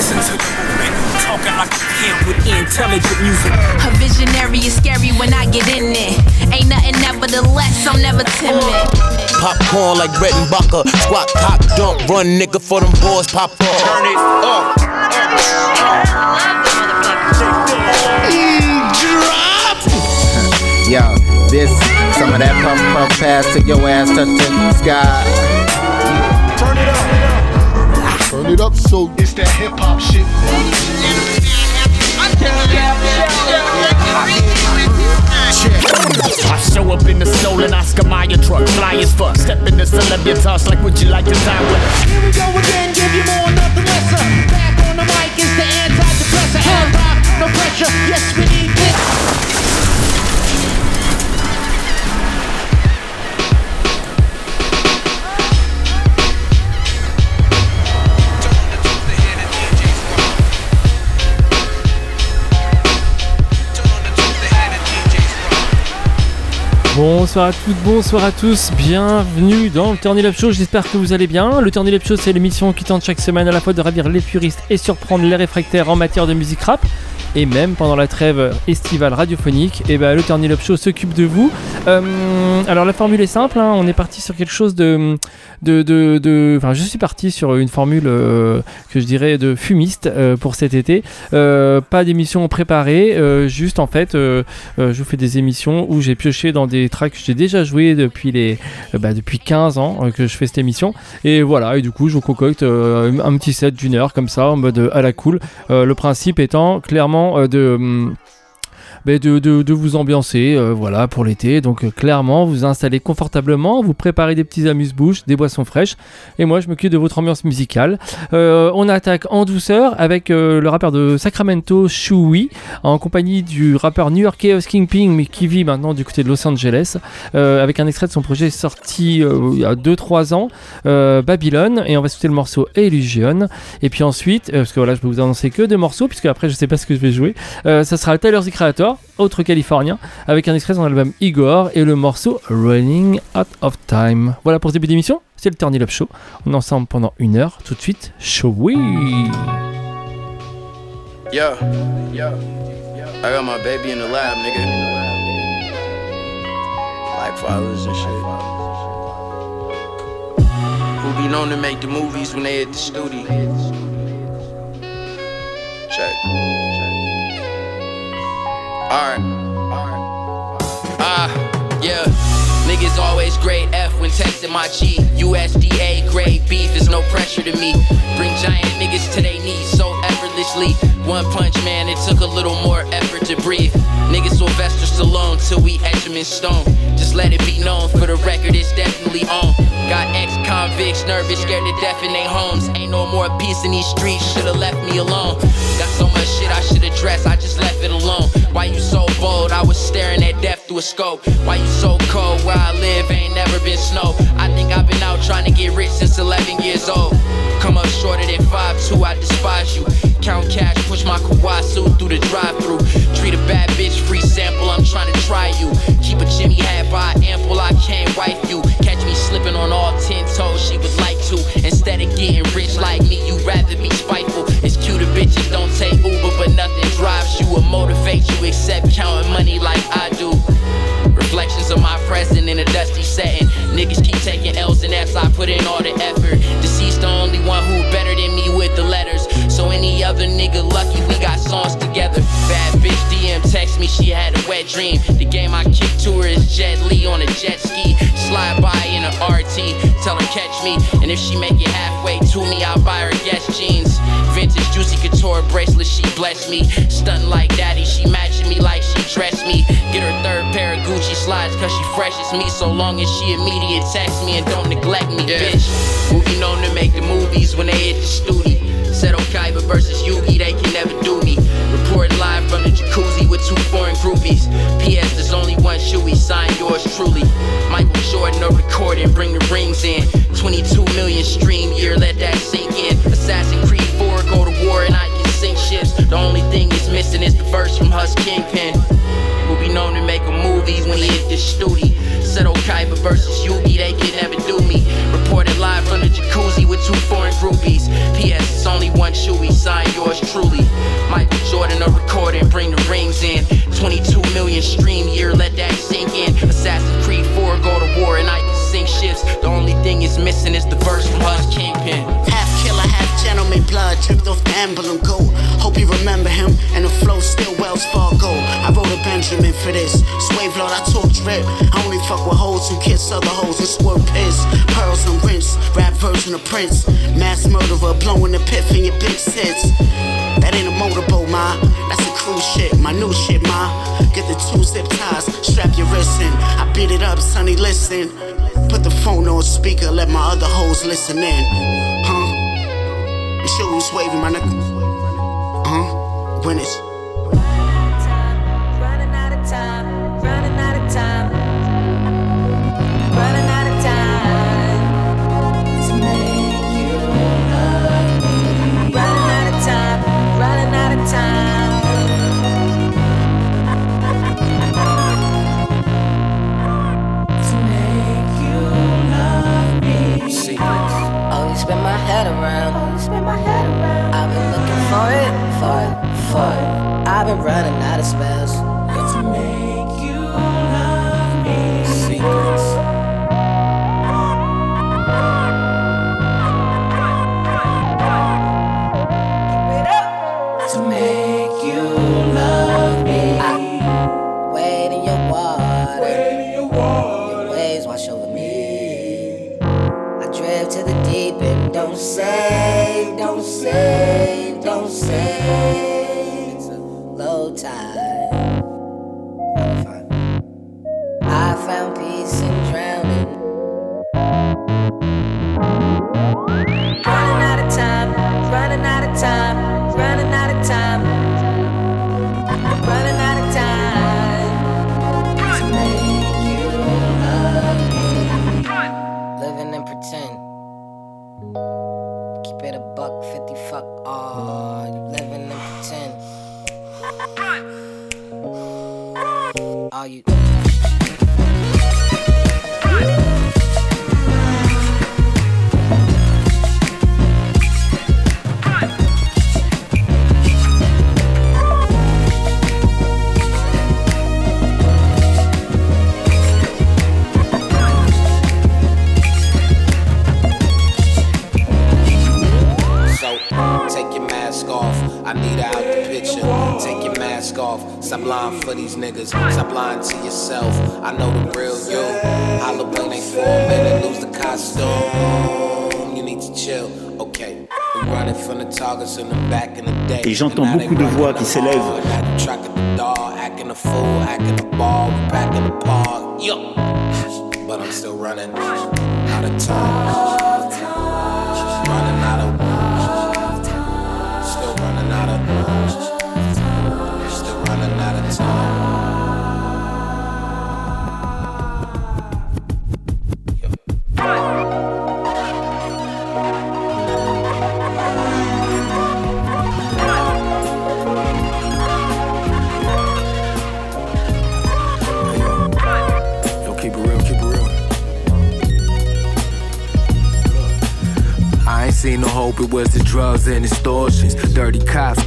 Listen to the movement, talking like a pimp with intelligent music. A visionary is scary when I get in it. Ain't nothing nevertheless, I'm never timid. Popcorn like Brett and Bucker. Squat, cock, dump, run, nigga, for them boys pop up. Turn it up. Drop. Yo, this, some of that pump pump pass to your ass touch the sky. Turn it up. Turn it up so it's that hip hop shit. I show up in the stolen Oscar Mayer truck, fly as fuck. Step in the celebritas like, would you like to die with? Here we go again, give you more, nothing lesser. Back on the mic is the antidepressant. And rock, no pressure. Yes, we need this. Bonsoir à toutes, bonsoir à tous, bienvenue dans le Turn Up Show, j'espère que vous allez bien. Le Turn Up Show c'est l'émission qui tente chaque semaine à la fois de ravir les puristes et surprendre les réfractaires en matière de musique rap. Et même pendant la trêve estivale radiophonique, et ben le Turn Up Show s'occupe de vous. Euh, alors la formule est simple, hein, on est parti sur quelque chose de... de, je suis parti sur une formule euh, que je dirais de fumiste euh, pour cet été. Euh, pas d'émission préparée, juste en fait je vous fais des émissions où j'ai pioché dans des tracks que j'ai déjà joué depuis les bah, depuis 15 ans que je fais cette émission et voilà et du coup je vous concocte un petit set d'une heure comme ça en mode à la cool le principe étant clairement de de, vous ambiancer euh, voilà pour l'été. Donc euh, clairement vous installez confortablement vous préparez des petits amuse-bouches des boissons fraîches. Et moi je m'occupe de votre ambiance musicale. Euh, on attaque en douceur avec le rappeur de Sacramento Chewy en compagnie du rappeur new-yorkais Us Kingpin mais qui vit maintenant du côté de Los Angeles avec un extrait de son projet sorti il y a 2-3 ans Babylone et on va écouter le morceau Illusion et puis ensuite parce que voilà je peux vous annoncer que deux morceaux puisque après je sais pas ce que je vais jouer. Ça sera Tyler the Creator autre californien avec un extrait de son album Igor et le morceau Running Out of Time voilà pour ce début d'émission c'est le Turn Up Show on est ensemble pendant une heure tout de suite show oui Yo, yo, I got my baby in the lab, nigga. Like fathers and shit. Who be known to make the movies when they at the studio? Check. Alright. Ah, yeah. Niggas always grade F when texting my G. USDA grade beef is no pressure to me. Bring giant niggas to their knees so effortlessly. One punch man, it took a little more effort to breathe. Niggas Sylvester Stallone till we etch 'em in stone. Just let it be known for the record, it's definitely on. Got ex convicts nervous, scared to death in their homes. Ain't no more peace in these streets, should've left me alone. Got so much shit I should address, I just left it alone. Why you so bold? I was staring at death through a scope. Why you so cold? Where I live ain't never been snow. I think I've been out trying to get rich since 11 years old. Come up shorter than 5'2, I despise you. Count cash, push my Kawasu through the drive through Treat a bad bitch, free sample, I'm trying to try you. Keep a Jimmy hat by ample, I can't wife you. Catch me slipping on all 10 toes, she would like to. Instead of getting rich like me, you rather be spiteful. It's cute bitches don't take Uber, but nothing drives you or motivate you except counting money like I do. Reflections of my present in a dusty setting. Niggas keep taking L's and F's, I put in all the effort. Deceased the only one who better than me with the letters. So any other nigga lucky we got songs together. Bad bitch DM text me, she had a wet dream. The game I kick to her is Jet Li on a jet ski. Slide by in a RT, tell her catch me. And if she make it halfway to me, I'll buy her Guess jeans. Vintage Juicy Couture bracelet, she bless me. Stunting like daddy, she matching me like she dressed me. Get her third pair of Gucci slides, cause she fresh as me. So long as she immediate text me and don't neglect me, bitch. Who be known to make the movies when they hit the studio. Said Okaiba versus Yugi, they can never do me. Reporting live from the jacuzzi with two foreign groupies. P.S. There's only one shoe we sign yours truly. Michael Jordan, no recording, bring the rings in. 22 million stream year, let that sink in. Assassin Creed 4, go to war and I can sink ships. The only thing is missing is the verse from Hus Kingpin. Who be known to make a movies when he hit the studio. Said Okaiba versus Yugi, they can never do me. Reported live from the jacuzzi with two foreign groupies. P.S. It's only one shoe we sign yours truly. Michael Jordan, a recording, bring the rings in. 22 million stream year, let that sink in. Assassin's Creed 4, go to war, and I The only thing is missing is the verse from Hus Kingpin. Half killer, half gentleman, blood dripped off the emblem gold. Hope you remember him, and the flow still Wells Fargo. I wrote a Benjamin for this. Swave Lord, I talk drip. I only fuck with hoes who kiss other hoes and squirt piss. Pearls and rinse, rap version of Prince. Mass murderer, blowing the pith in your big sits. That ain't a motorboat, ma. A cruise my new shit, ma. Get the two zip ties, strap your wrist in. I beat it up, sonny, listen. Put the phone on speaker, let my other hoes listen in. Huh? Who's waving, my nigga? Huh? When it's spin my head around. Always spin my head around. I've been looking for it, for it, for it. I've been running out of spells. J'entends And now they beaucoup de running. Voix the qui s'élèvent.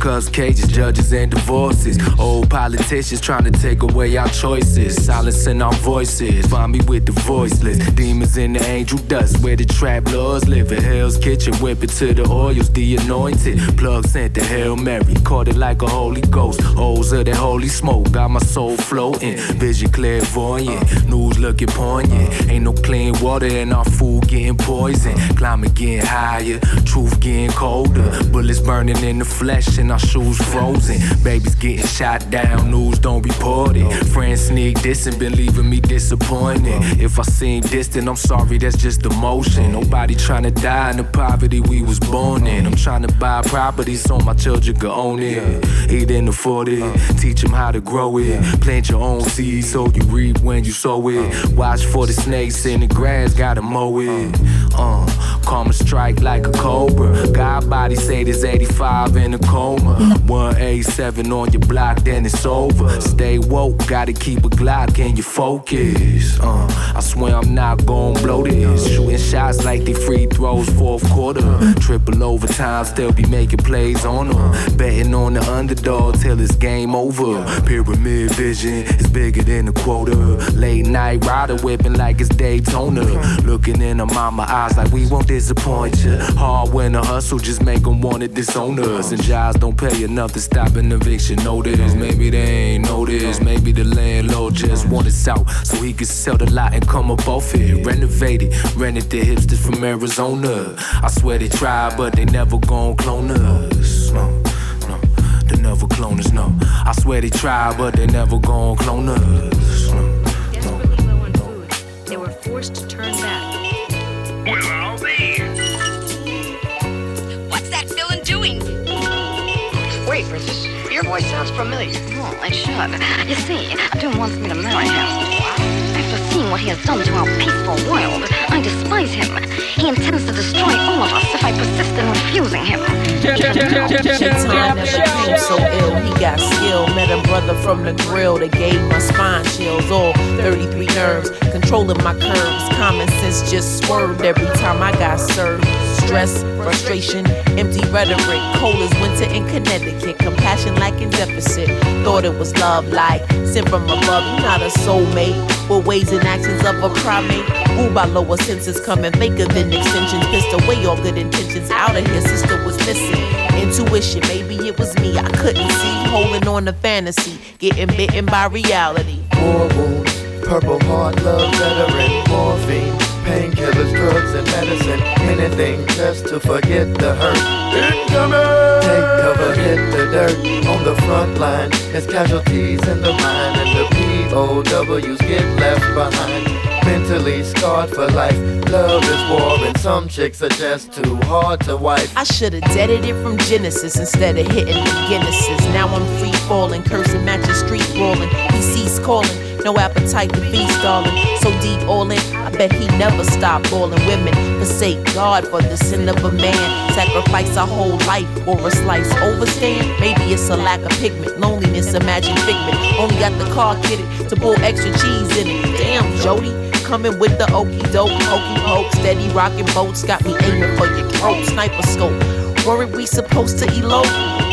Cuz cages, judges, and divorces. Old politicians trying to take away our choices. Silencing our voices. Find me with the voiceless. Demons in the angel dust, where the trap lords live. In Hell's kitchen, whip it to the oils, the anointed. Plug sent the Hail Mary, caught it like a Holy Ghost. Holes of that holy smoke, got my soul floating. Vision clairvoyant, news looking poignant. Ain't no clean water, and our food getting poisoned. Climate getting higher, truth getting colder. Bullets burning in the flesh, and our shoes frozen. Babies getting shot down, news don't report it. Friends sneak and been leaving me disappointed. If I seem distant, I'm sorry, that's just emotion. Nobody trying to die in the poverty we was born in. I'm trying to buy property so my children can own it. He didn't afford it. Teach them how to grow it. Plant your own seed so you reap when you sow it. Watch for the snakes in the grass, gotta mow it. Uh, karma strike like a Cobra. God body say there's 85 in a coma. 187 on your block, then it's over. Stay woke, gotta keep a Glock and your focus. Uh, I swear I'm not gon' blow this. Shooting shots like they free throws, fourth quarter. Triple overtime, still be making plays on them. Betting on the underdog till it's game over. Pyramid vision is bigger than a quota. Late night rider whipping like it's Daytona. Looking in her mama eyes like we won't disappoint you. Hard winner hustle just make them wanna disown us. And jobs don't pay enough to stop an eviction notice. Maybe they ain't noticed. Maybe the landlord just wanted out so he could sell the lot and come up off it. Renovated, rented the hipsters from Arizona. I swear they tried, but they never gon' clone us. No, no, they never clone us. No, I swear they tried, but they never gon' clone us. No. Desperately low on food, they were forced to turn back. What's Wait, Princess, your voice sounds familiar. Oh, it should. You see, Doom wants me to marry him. After seeing what he has done to our peaceful world, I despise him. He intends to destroy all of us if I persist in refusing him. Shaitan never came so ill. He got skill. Met a brother from the grill that gave my spine chills. All 33 nerves, controlling my curves. Common just swerved every time I got served. Stress, frustration, empty rhetoric. Cold as winter in Connecticut. Compassion lacking deficit. Thought it was love like sent from above. You're not a soulmate. With ways and actions of a primate. Ruled by lower senses, coming faker than extensions. Pissed away all good intentions. Out of here, sister was missing. Intuition, maybe it was me. I couldn't see. Holding on to fantasy. Getting bitten by reality. War wounds, purple heart, love veteran, morphine, painkillers, drugs, and medicine. Anything just to forget the hurt. Incoming! Take cover, hit the dirt. On the front line, there's casualties in the mine, and the POWs get left behind. Mentally scarred for life. Love is war, and some chicks are just too hard to wife. I should've deaded it from Genesis instead of hitting the Guinnesses. Now I'm free falling, cursing matches street brawling. He ceased calling, no appetite to feast, darling. So deep all in, I bet he never stopped balling. Women forsake God for the sin of a man. Sacrifice a whole life or a slice. Overstand, maybe it's a lack of pigment. Loneliness, imagine figment. Only got the car kitted to pull extra cheese in it. Damn, Jody coming with the okey doke, hokey poke, steady rocking boats, got me aiming for your throat, sniper scope. Worried we supposed to elope?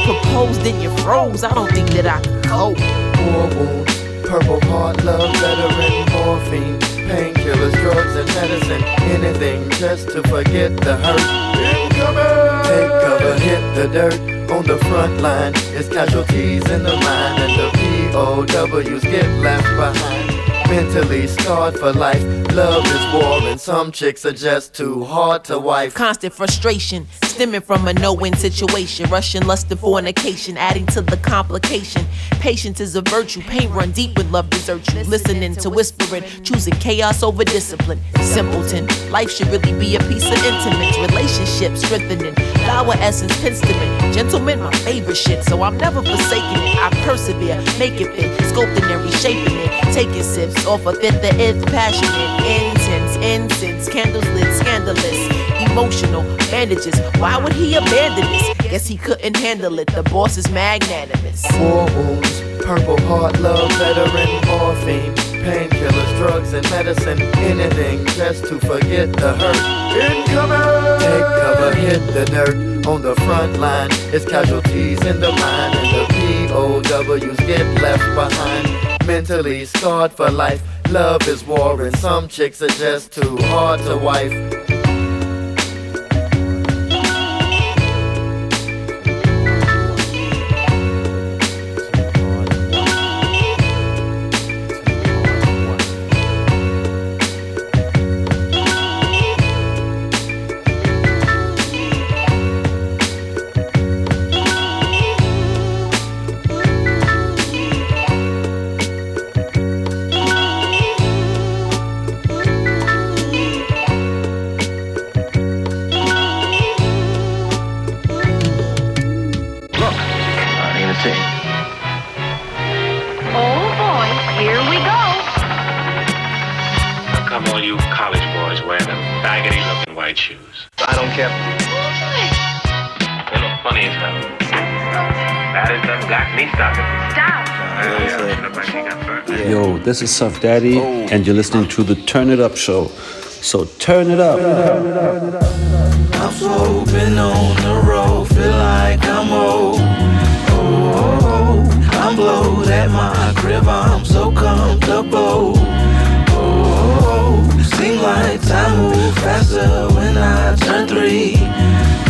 Proposed and you froze. I don't think that I could cope. War wounds, purple heart, love veteran, morphine, painkillers, drugs, and medicine. Anything just to forget the hurt. Incoming! Take cover, hit the dirt. On the front line, it's casualties in the mine, and the POWs get left behind. Mentally scarred for life. Love is war, and some chicks are just too hard to wife. Constant frustration stemming from a no-win situation. Russian lust and fornication, adding to the complication. Patience is a virtue. Pain run deep when love desert you. Listening to whispering, choosing chaos over discipline. Simpleton, life should really be a piece of intimate Relationships strengthening. Flower essence, penstement. Gentlemen, my favorite shit, so I'm never forsaking it. I persevere, make it fit, sculpting and reshaping it. Taking sips off a fifth the nth, passionate, intense, incense, candles lit, scandalous, emotional, bandages. Why would he abandon this? Guess he couldn't handle it. The boss is magnanimous. Wounds, purple heart, love veteran, morphine, painkillers, drugs, and medicine. Anything just to forget the hurt. Incoming! Take cover, hit the dirt. On the front line, it's casualties in the mine, and the POWs get left behind. Mentally scarred for life. Love is war, and some chicks are just too hard to wife. This is Suff Daddy, and you're listening to the Turn It Up Show. So turn it up. I'm so been on the road, feel like I'm old. Oh, oh, oh. I'm blowed at my crib, I'm so comfortable. Oh, seem like time move faster when I turn three.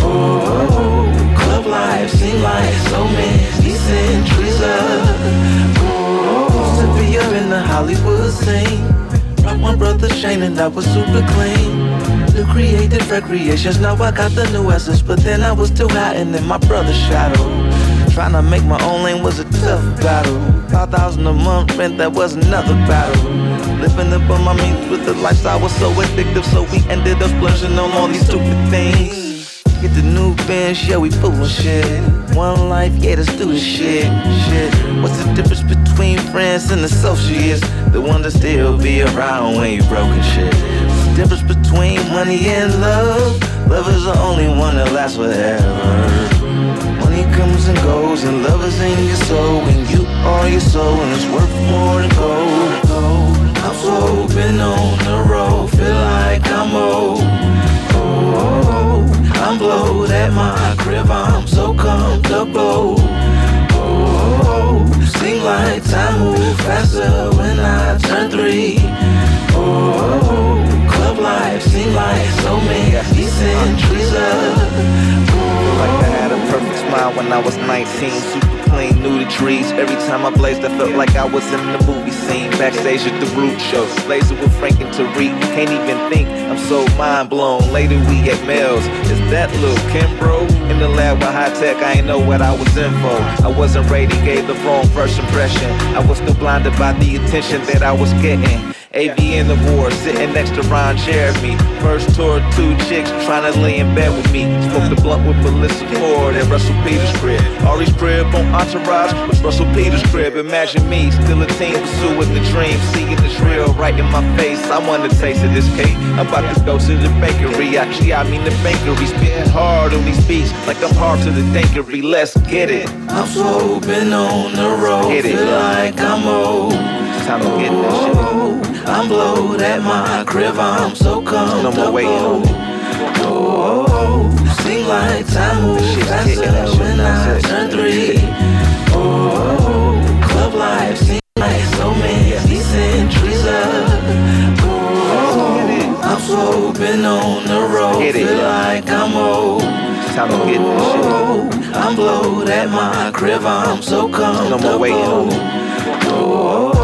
Oh. club life seem like so many centuries up. Hollywood scene. Rock my brother Shane and I was super clean. The creative recreations, now I got the new essence, but then I was still hiding in my brother's shadow. Trying to make my own lane was a tough battle. 5,000 a month rent, that was another battle. Living up on my means with the lifestyle was so addictive, so we ended up splurging on all these stupid things. Get the new bench, yeah, we fooling shit. One life, yeah, let's do this shit. Shit. What's the difference between friends and associates? The one that still be around when you broken shit. What's the difference between money and love? Love is the only one that lasts forever. Money comes and goes, and love is in your soul. and you are your soul, and it's worth more than gold. I'm so been on the road, feel like I'm old. Oh, oh, oh. I'm at my crib, I'm so comfortable. Oh, oh, oh. seem like time move faster when I turn three. Oh, oh, oh. club life seem like so many centuries up. Like I had a perfect smile when I was 19. Super clean, knew the trees. Every time I blazed, I felt like I was in the movie scene. Backstage at the Root Show. Blazing with Frank and Tariq. Can't even think, I'm so mind blown. Later we at Mel's. Is that little Kim, bro? In the lab with high tech, I ain't know what I was in for. I wasn't ready, gave the wrong first impression. I was still blinded by the attention that I was getting. AV in the war, sitting next to Ron Jeremy. First tour, two chicks trying to lay in bed with me. Smoked the blunt with Melissa Ford at Russell Peters' crib. Ari's crib on Entourage was Russell Peters' crib. Imagine me, still a teen, pursuing the dream. Seeing this real right in my face. I want a taste of this cake. I'm about to go to the bakery. Actually, I mean the bakery. Spitting hard on these beats, like I'm hard to the dankery. Let's get it. I'm so been on the road, get it. feel like I'm old. It's time to get this oh, shit. I'm blowed at my crib, I'm so comfortable. No more waiting on it. Oh, oh, oh, seem like time moves faster when I turn three. Oh, oh, oh, club life seems like so many centuries up. Oh, I'm so been on the road, feel like I'm old. Time to get this shit. Oh, I'm blowed at my crib, I'm so comfortable. No more waiting on it. Oh, Seem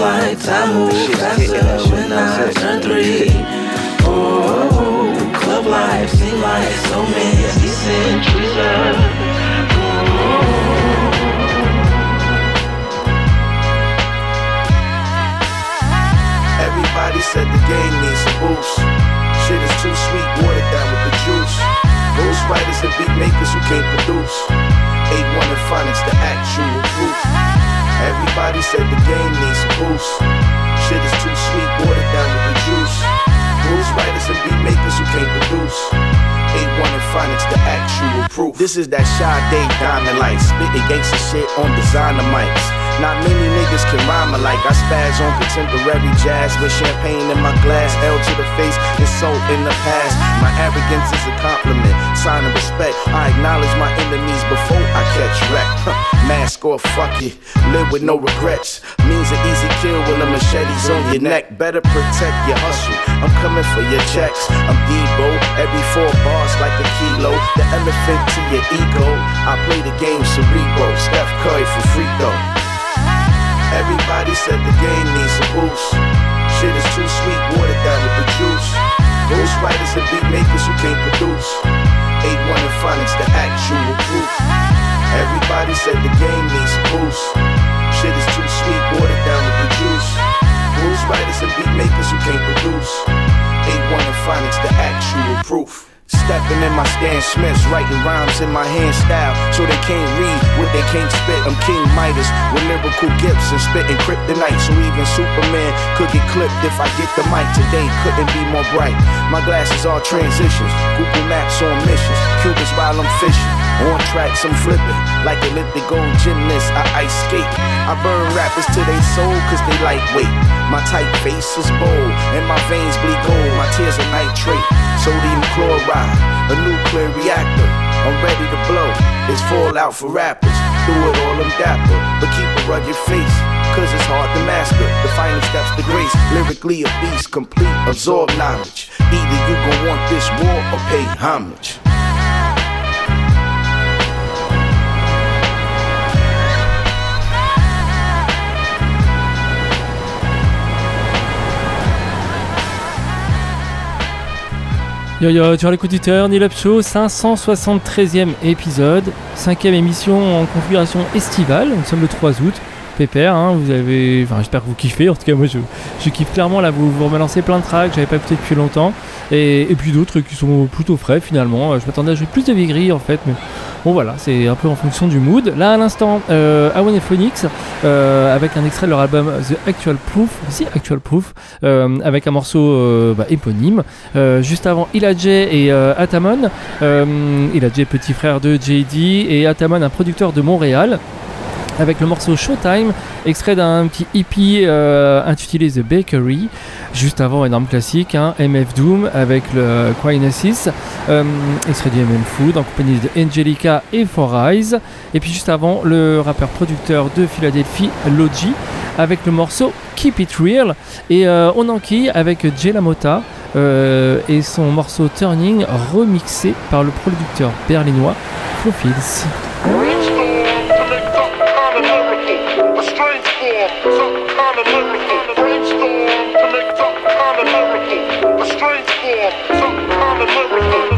like time moves faster when I turn three. Oh, club life seem like so many centuries. Everybody said the game needs a boost. Shit is too sweet, watered down with the juice. Those writers and beat makers who can't produce. Awon and Phoniks, the actual proof. Everybody said the game needs a boost. Shit is too sweet, watered down with the juice. Those writers and beat makers who can't produce. Awon and Phoniks, the actual proof. This is that Sade Diamond Light, spitting gangsta shit on designer mics. Not many niggas can rhyme alike. I spaz on contemporary jazz with champagne in my glass. L to the face so in the past. My arrogance is a compliment, sign of respect. I acknowledge my enemies before I catch wreck. Mask off, fuck it. Live with no regrets. Means an easy kill when the machete's on your neck. Better protect your hustle. I'm coming for your checks. I'm Debo. Every four bars like a kilo. The elephant to your ego. I play the game cerebral. Steph Curry for free throw. Everybody said the game needs a boost. Shit is too sweet, watered down with the juice. Ghost writers and beat makers who can't produce. Awon and Phoniks, the actual proof. Everybody said the game needs a boost. Shit is too sweet, watered down with the juice. Ghost writers and beat makers who can't produce. A1 and Phonics, the actual proof. Stepping in my Stan Smiths, writing rhymes in my hand style, so they can't read what they can't spit. I'm King Midas with lyrical gifts and spitting kryptonite, so even Superman could get clipped if I get the mic today. Couldn't be more bright. My glasses are transitions, Google Maps on missions, Cubans while I'm fishing. On tracks, I'm flipping like Olympic gold gymnast. I ice skate. I burn rappers to they soul cause they lightweight. My tight face is bold and my veins bleed gold. My tears are nitrate, sodium chloride, a nuclear reactor. I'm ready to blow. It's fallout for rappers. Do it all, I'm dapper, but keep a rugged face. Cause it's hard to master the final steps to grace. Lyrically, a beast, complete, absorb knowledge. Either you gon' want this war or pay homage. Yo yo, tu l'écoute du Turn Up Show, 573e épisode, 5e émission en configuration estivale, nous sommes le 3 août. Pépère, hein, vous avez. Enfin, j'espère que vous kiffez. En tout cas, moi, je, je kiffe clairement. Là, vous, vous relancez plein de tracks, j'avais pas écouté depuis longtemps. Et, et puis d'autres qui sont plutôt frais finalement. Je m'attendais à jouer plus de Vigri en fait, mais bon, voilà, c'est un peu en fonction du mood. Là, à l'instant, euh, Awan et Phoenix, euh, avec un extrait de leur album The Actual Proof, The Actual Proof, euh, avec un morceau euh, bah, éponyme. Euh, juste avant, Iladj et euh, Atamon. Euh, Iladj, petit frère de JD, et Atamon, un producteur de Montréal avec le morceau Showtime, extrait d'un petit EP euh, intitulé The Bakery. Juste avant, énorme classique, hein, MF Doom avec le Quinasis, euh, extrait du MM Food en compagnie de Angelica et Four Eyes. Et puis juste avant, le rappeur producteur de Philadelphie, Logi, avec le morceau Keep It Real. Et euh, on enquille avec Jay Lamotta euh, et son morceau Turning remixé par le producteur berlinois Flo. Round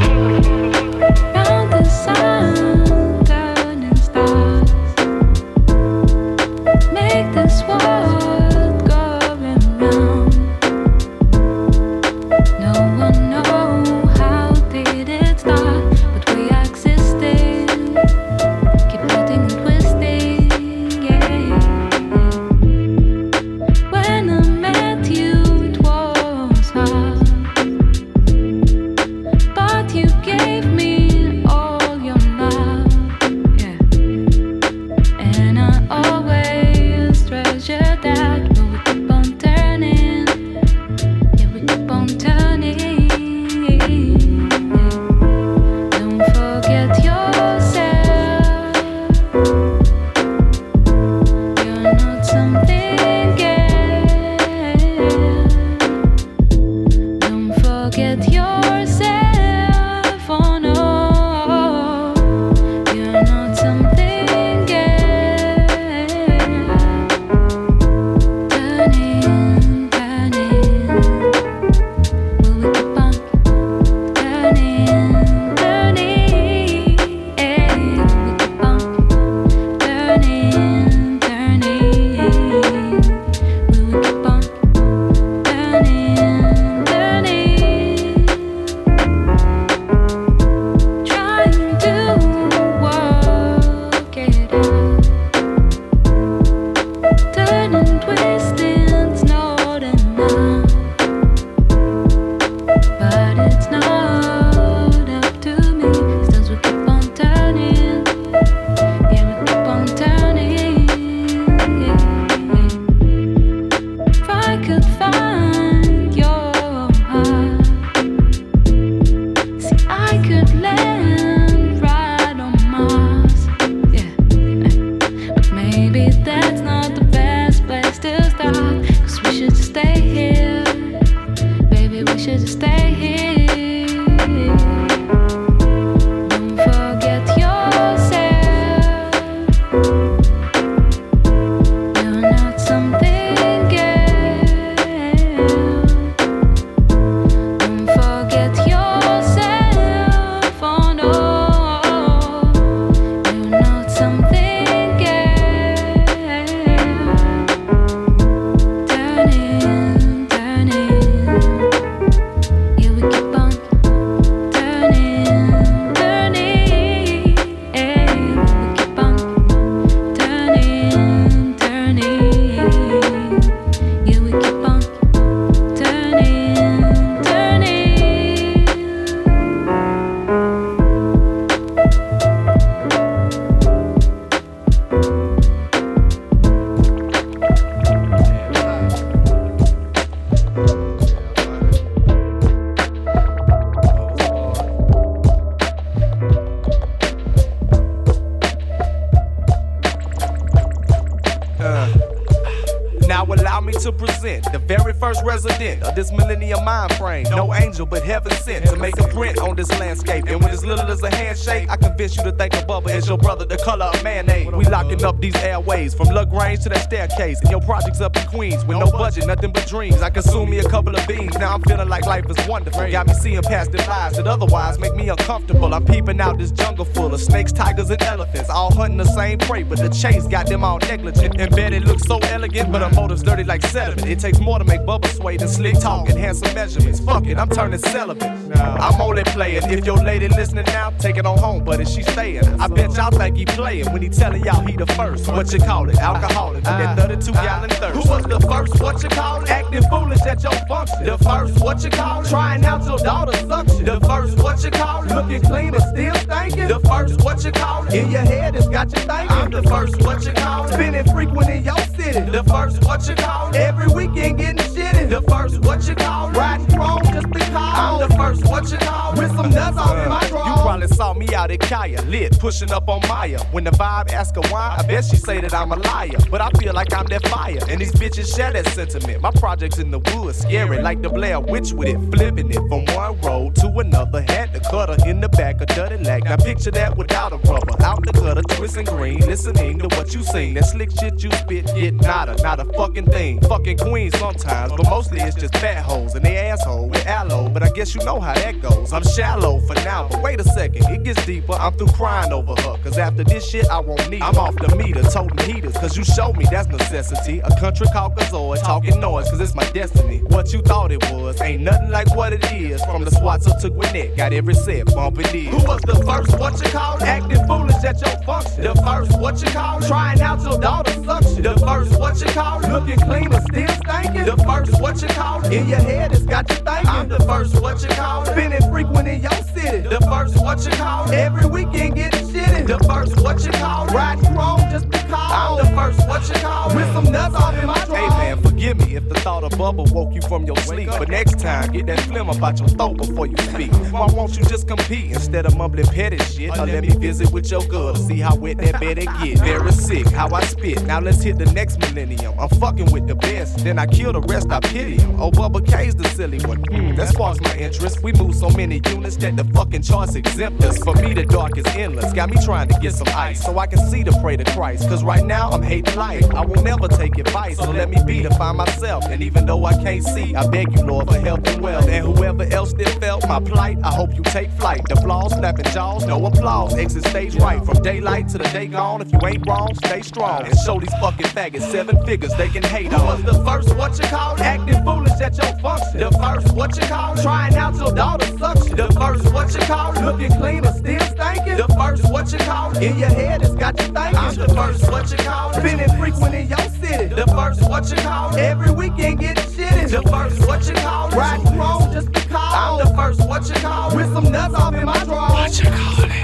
this millennium mind frame. No angel, but heaven sent to make a print on this landscape. And with as little as a handshake, I convince you to think of Bubba as your brother, the color of mayonnaise. We locking up these airways from Lagrange to that staircase. And your projects up in Queens with no budget, nothing but dreams. I consume me a couple of beans. Now I'm feeling like life is wonderful. Got me seeing past the lies that otherwise make me uncomfortable. I'm peeping out this jungle full of snakes, tigers, and elephants, all hunting the same prey. But the chase got them all negligent. And Embedded looks so elegant, but her motives dirty like sediment. It takes more to make bubble sway than slick talk and handsome measurements. Fuck it, I'm turning celibate. I'm only playing. If your lady listening now, take it on home, but if she staying, I bet y'all think he playing when he telling y'all he the first. What you call it? Alcoholic. with that uh-huh. 32 gallon thirst. Who was the first? What you call it? Acting foolish at your function. The first, what you call it? Trying out your daughter's suction. The first, what you call it? Looking clean and still thinking. The first, what you call it? In your head, it's got you thinking. I'm the first, what you call it? Spinning frequent in your city. The first, what you call it? Every weekend getting shitty. The first, what you call? Riding wrong just because. I'm the first, what you call? With some nuts my. You probably saw me out at Kaya, lit, pushing up on Maya. When the vibe ask her why, I bet she say that I'm a liar. But I feel like I'm that fire, and these bitches share that sentiment. My project's in the woods, scary like the Blair Witch with it, flipping it from one road to another. Had to cut her in the back of dirty lag. Now picture that without a rubber, out the gutter, twisting green, listening to what you sing. That slick shit you spit, get nada, not a fucking thing. Fucking queen sometimes, but mostly it's just fat hoes and they asshole with aloe. But I guess you know how that goes. I'm shallow for now, but wait a second, it gets deeper. I'm through crying over her, cause after this shit I won't need. her. I'm off the meter, toting heaters, cause you showed me that's necessity. A country Caucasoid, talking noise, cause it's my destiny. What you thought it was, ain't nothing like what it is. From the swats up to Gwinnett, got every set bumping in. Who was the first, what you call? Acting foolish at your function. The first, what you call it? Trying out your daughter's suction. The first, what you call it? Looking clean and still stinking. The first, what you call it? In your head, it's got you thinking. I'm the first, what you call it? Spinning frequent in your city. The first, what you call it? Every weekend getting shitty. The first, what you call it? Riding wrong just because. I'm the first, what you call it? With some nuts off in my drawer. Hey man, forgive me if the thought of bubble woke you from your sleep. But next time, get that phlegm about your throat before you speak. Why won't you just compete instead of mumbling petty shit? Or let me visit with your to see how wet that bed it get. Very sick, how I spit. Now let's hit the next millennium. I'm fucking with the best, then I kill the rest, I pity him. Oh, Bubba K's the silly one. Hmm, that sparks my interest. We move so many units that the fucking charts exempt us. For me, the dark is endless. Got me trying to get some ice so I can see the pray to Christ. Cause right now I'm hating life. I will never take advice, so let me be to find myself. And even though I can't see, I beg you, Lord, for health and wealth. And whoever else that felt my plight, I hope you take flight. The flaws, snapping jaws, no applause. Exit stage right from daylight to the day gone. If you ain't wrong, stay strong and show these fucking faggots seven figures they can hate on. Was the first? What you call? Acting foolish at your function. The first, what you call? Trying out your daughter's suction. The first, what you call? Looking clean but still stinking. The first, what you call? In your head, it's got you thinking. I'm the first, what you call? Spinning frequent in your city. The first, what you call? Every weekend getting shitty. The first, what you call? Riding wrong just because. I'm the first, what you call it? With some nuts off in my drawer. What you call it?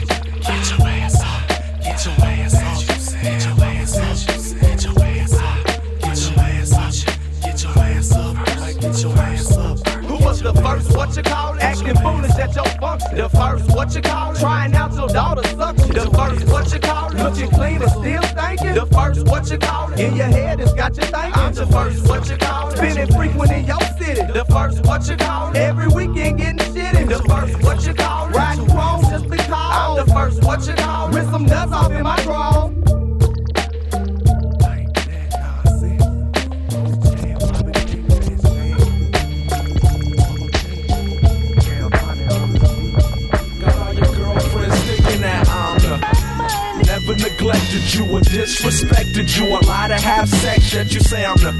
The first? What you call it? Acting foolish at your function. The first, what you call it? Trying out your daughter's suction. The first, what you call it? Looking clean and still thinking. The first, what you call it? In your head, it's got you thinking. I'm the first, what you call it? Spinning frequent in your city. The first, what you call it? Every weekend getting shitty. The first, what you call it? Riding wrong just because. I'm the first, what you call it? With some nuts off in my drawer. Neglected you or disrespected you. A lot of half sex yet you say I'm the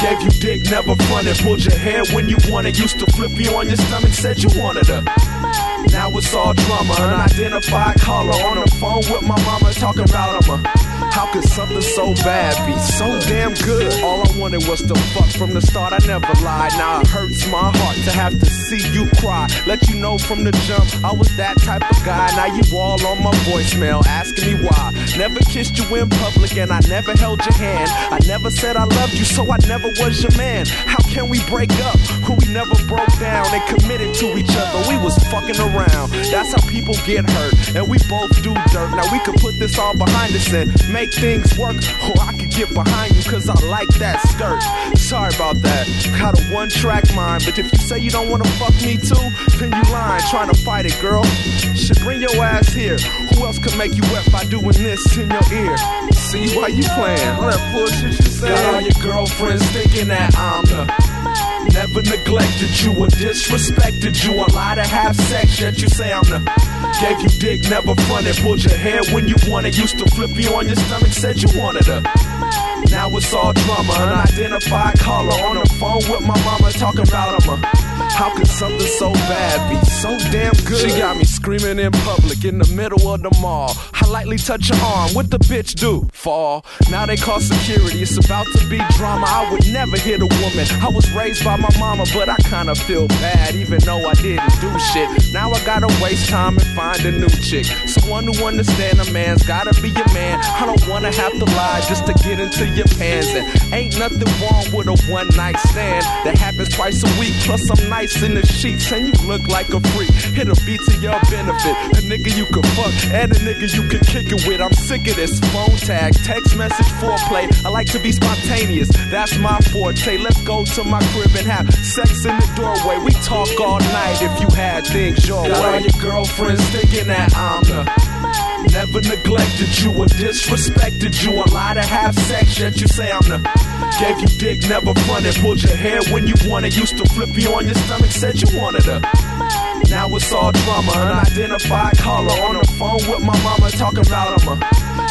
Gave you dick, never fronted. Pulled your hair when you wanted. Used to flip you on your stomach, said you wanted her. Now it's all drama, unidentified caller on the phone with my mama talking about I'm a. How could something so bad be so damn good? All I wanted was to fuck from the start. I never lied. Now it hurts my heart to have to see you cry. Let you know from the jump I was that type of guy. Now you all on my voicemail asking me why. Never kissed you in public and I never held your hand. I never said I loved you, so I never was your man. How can we break up who we never broke down and committed to each other? We was fucking around. Around. That's how people get hurt, and we both do dirt. Now we could put this all behind us and make things work, or I could get behind you cause I like that skirt. Sorry about that, You got a one track mind, but if you say you don't wanna fuck me too, then you lying, trying to fight it, girl. Should bring your ass here. Who else could make you wet by doing this in your ear? See why you playing? All that bullshit you say. Got all your girlfriends thinking that I'm the Never neglected you or disrespected you. A lot of half sex, yet you say I'm the. Gave you dick, never fronted. Pulled your hair when you wanted. Used to flip you on your stomach, said you wanted her. Now it's all drama, unidentified caller on the phone with my mama talking about him. How could something so bad be so damn good? She got me screaming in public in the middle of the mall. I lightly touch her arm, what the bitch do? Fall. Now they call security, it's about to be drama. I would never hit a woman. I was raised by my mama, but I kinda feel bad, even though I didn't do shit. Now I gotta waste time and find a new chick. Someone who understand a man's gotta be a man. I don't wanna have to lie just to get into your pants. And ain't nothing wrong with a one night stand that happens twice a week. Plus, I'm nice in the sheets and you look like a freak. Hit a beat to your benefit. A nigga you can fuck and a nigga you can kick it with. I'm sick of this phone tag, text message, foreplay. I like to be spontaneous, that's my forte. Let's go to my crib and have sex in the doorway. We talk all night if you had things your Got way. all your girlfriends thinking that I'm the Never neglected you or disrespected you. A lot of half sex, yet you say I'm the Gave you dick, never fronted. Pulled your hair when you wanted. Used to flip you on your stomach, said you wanted her. Now it's all drama, unidentified caller on the phone with my mama talking about him.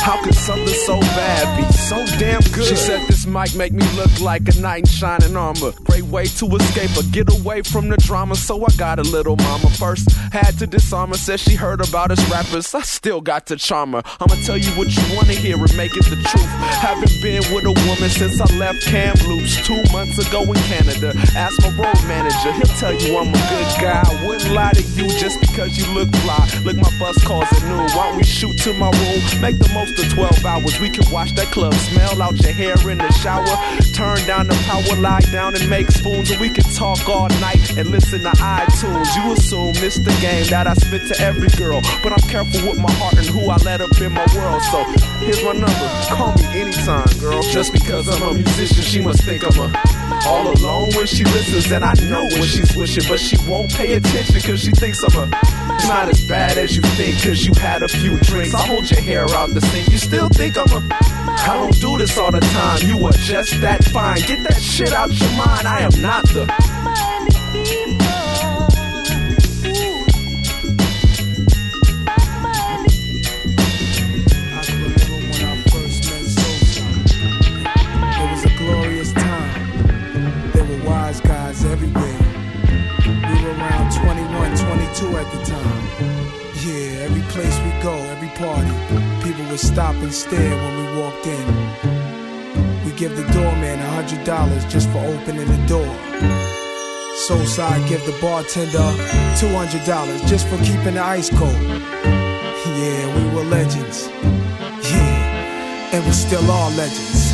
How could something so bad be so damn good? She said this mic make me look like a knight in shining armor. Great way to escape or get away from the drama. So I got a little mama first. Had to disarm her. Said she heard about us rappers. I still got to charm her. I'ma tell you what you wanna hear and make it the truth. Haven't been with a woman since I left Kamloops two months ago in Canada. Ask my road manager, he'll tell you I'm a good guy. I wouldn't lie to you just because you look fly. Look, my bus calls at noon. Why don't we shoot to my room? Make the most of 12 hours. We can watch that club, smell out your hair in the shower. Turn down the power, lie down and make spoons. And we can talk all night and listen to iTunes. You assume it's the game that I spit to every girl. But I'm careful with my heart and who I let up in my world. So here's my number. Call me anytime, girl. Just because I'm a musician, she must think I'm a all alone when she listens. And I know when she's wishing, but she won't pay attention because she thinks I'm a. Not as bad as you think because you had a few drinks. I hold your hair out the sink. You still think I'm a. I don't do this all the time. You are just that fine. Get that shit out your mind. I am not the. 22 at the time. Yeah, every place we go, every party, people would stop and stare when we walked in. We give the doorman a hundred dollars just for opening the door. Soulside give the bartender two hundred dollars just for keeping the ice cold. Yeah, we were legends. Yeah, and we still are legends.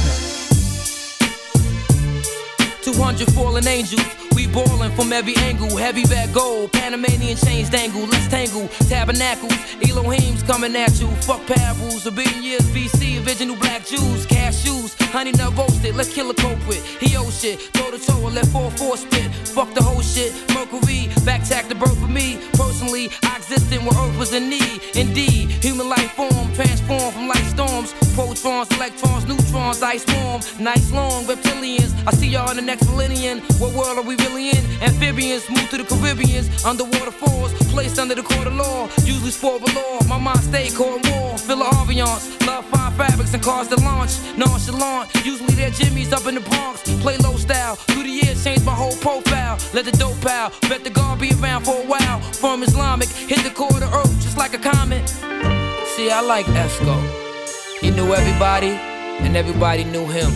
200 fallen angels. We ballin' from every angle. Heavy bag gold, Panamanian chains dangle. Let's tangle. Tabernacles, Elohim's coming at you. Fuck parables. A billion years BC, original black Jews. Cashews, honey nut roasted. Let's kill a culprit. He owe shit. Toe to toe let 4-4 spit. Fuck the whole shit. Mercury, back tack the birth for me. Personally, I existed when Earth was in need. Indeed, human life form transformed from light storms. Protons, electrons, neutrons, ice form. nights long reptilians. I see y'all in the next millennium. What world are we in? Amphibians move to the Caribbeans. Underwater falls, placed under the court of law. Usually sport of law. My mind stay cold war. Fill the ambiance. Love fine fabrics and cars to launch. Nonchalant. Usually they're Jimmy's up in the Bronx. Play low style. Through the years, change my whole profile. Let the dope pal. Bet the guard be around for a while. From Islamic, hit the core of the earth just like a comet. See, I like Esco. He knew everybody, and everybody knew him.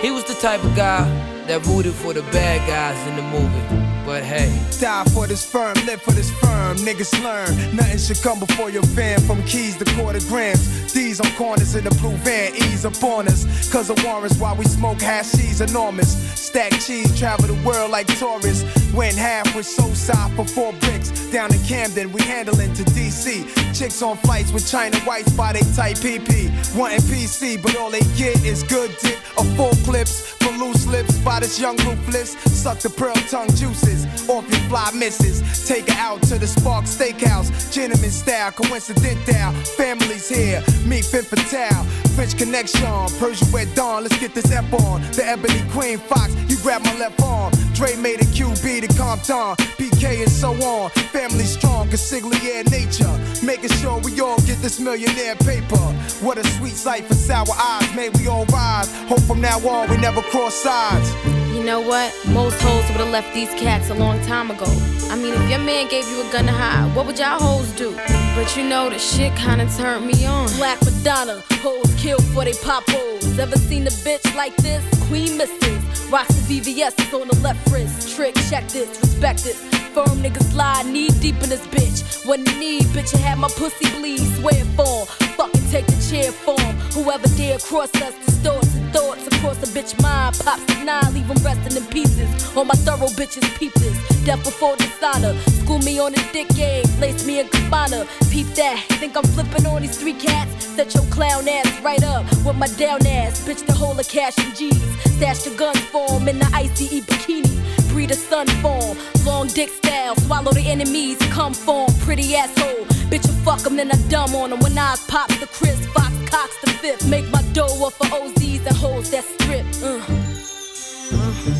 He was the type of guy that rooted for the bad guys in the movie. But hey. Die for this firm, live for this firm. Niggas learn, nothing should come before your fam. From keys to quarter grams. D's on corners in the blue van, ease up on us. Cause of warrants while we smoke hashies enormous. Stack cheese, travel the world like tourists. Went half with so soft for four bricks. Down in Camden, we handling to DC. Chicks on flights with China whites by they type PP. Wanting PC, but all they get is good dick or full clips. For loose lips by this young ruthless. Suck the pearl tongue juices off your fly misses. Take her out to the Spark Steakhouse. Gentleman style, coincidental. Families here, meet Femme Fatale. French connection, Persian wet dawn. Let's get this F on. The Ebony Queen Fox, you grab my left arm. Dre made a QB to Compton, PK and so on. Family strong, consigliere nature. Making sure we all get this millionaire paper. What a sweet sight for sour eyes. May we all rise. Hope from now on we never cross sides. You know what? Most hoes would've left these cats a long time ago. I mean, if your man gave you a gun to hide, what would y'all hoes do? But you know, the shit kinda turned me on. Black Madonna, hoes killed for they pop hoes. Ever seen a bitch like this? Queen Misses. Rocks the VVS is on the left wrist. Trick, check this, respect this. Firm niggas lie, knee deep in this bitch. When you need, bitch, you had my pussy bleed. Swear form. Fucking take the chair form. Whoever dare cross us, distorts thoughts across a bitch mind. Pops the nine, leave resting in pieces. All my thorough bitches peep this. Death before dishonor. School me on the dick game. Lace me in cabana. Peep that. Think I'm flipping on these three cats? Set your clown ass right up with my down ass. Bitch, the whole of cash and G's. Stash the guns for 'em in the ICE bikini. Breed a sun form. Long dick style. Swallow the enemies. Come form. Pretty asshole. Bitch, you fuck 'em, then I dumb on 'em. When eyes pop the Chris Fox cocks the fifth. Make my dough up for OZs and hoes that strip. Uh. Going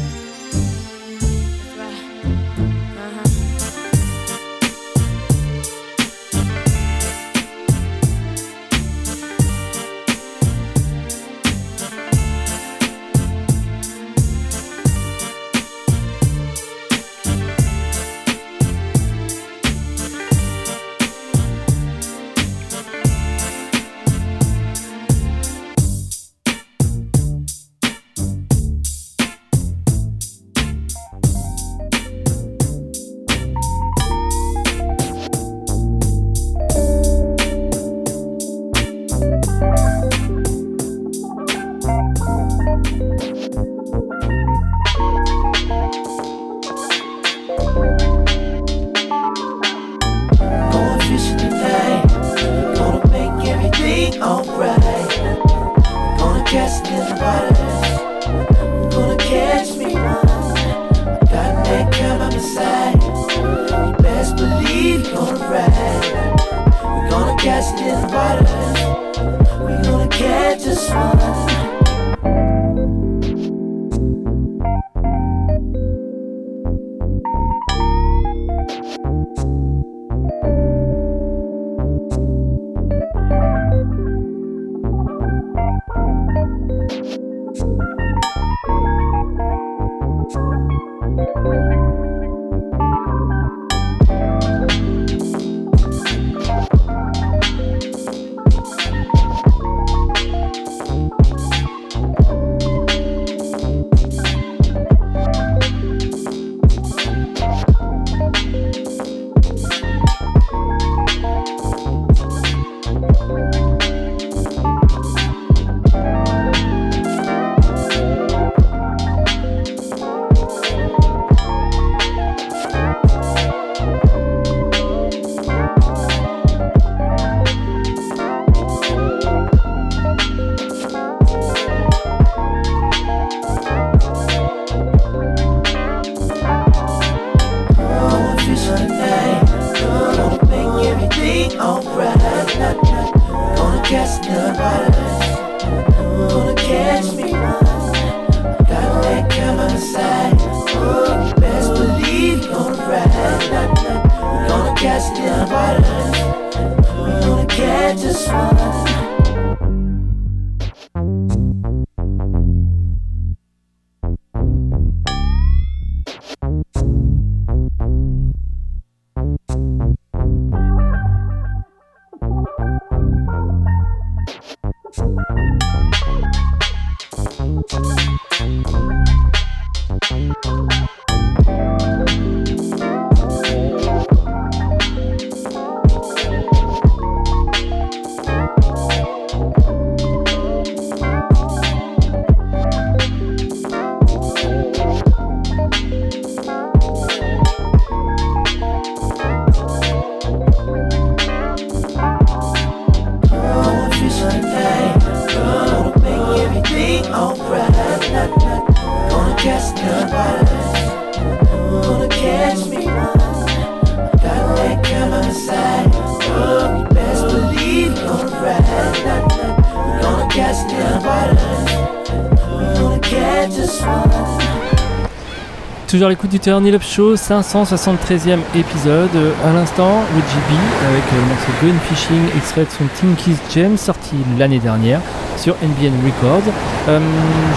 Toujours à l'écoute du Turn Up Show, 573e épisode. À l'instant, le GB avec euh, le morceau Fishing, extrait de son Tinky's Gem, sorti l'année dernière sur NBN Records. Euh,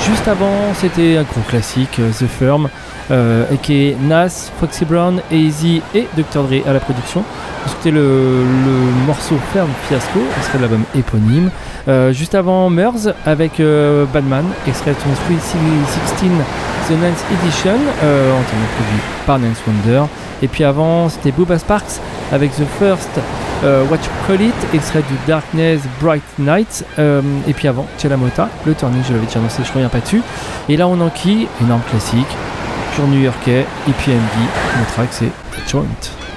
juste avant, c'était un gros classique, euh, The Firm, euh, aka Nas, Foxy Brown, Easy et Dr. Dre à la production. C'était le, le morceau Firm Fiasco, extrait de l'album éponyme. Euh, juste avant, Murs avec euh, Batman, extrait de son Sweet 16 The Ninth Edition, euh, entièrement produit par Nance Wonder. Et puis avant, c'était Booba Sparks avec The First euh, What You Call It, extrait du Darkness Bright Night. Euh, et puis avant, Mota, le turning, je l'avais déjà annoncé, je reviens pas dessus. Et là, on enquille, énorme classique, pur new-yorkais, EPMD. Mon track, c'est The Joint.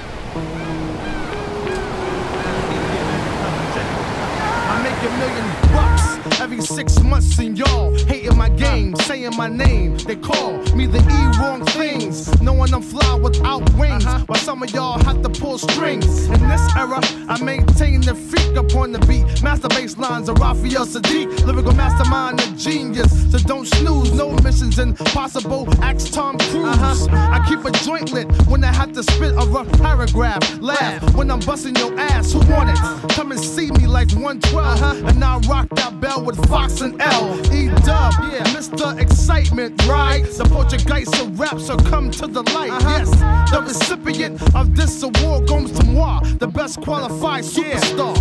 My name. They call me the E wrong things, knowing I'm fly without wings. While some of y'all have to pull strings. In this era, I maintain the freak upon the beat. Master bass lines of Raphael Saadiq, lyrical mastermind, a genius. So don't snooze, no missions impossible. Axe Tom Cruise. Uh-huh. I keep a joint lit when I have to spit a rough paragraph. Laugh when I'm busting your ass. Who want it? Uh-huh. Come and see me like 112. Uh-huh. And I rock that bell with Fox and L. E dub, yeah, Mr. Excitement, right? The Portuguese of rap, so come to the light. Yes, the recipient of this award goes to moi, the best qualified superstar.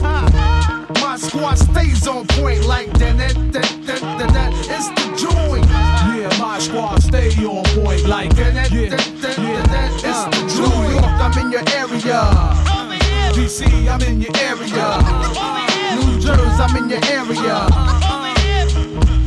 My squad stays on point like that. It's the joint. Yeah, my squad stay on point like that. It's the joint. New York, I'm in your area. DC, I'm in your area. New Jersey, I'm in your area.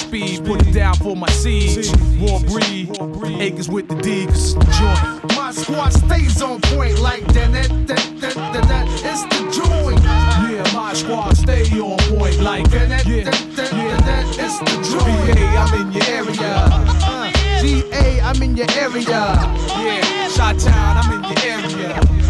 speed, put it down for my siege. Raw breed, acres with the D, 'cause it's the joint. My squad stays on point like that. that, that, that, that, that. It's the joint. Yeah, my squad stay on point like that. that, Yeah, that, that, yeah. that, that. It's the joint. VA, I'm in your area. GA, I'm in your area. Yeah, Shot Town, I'm in your area.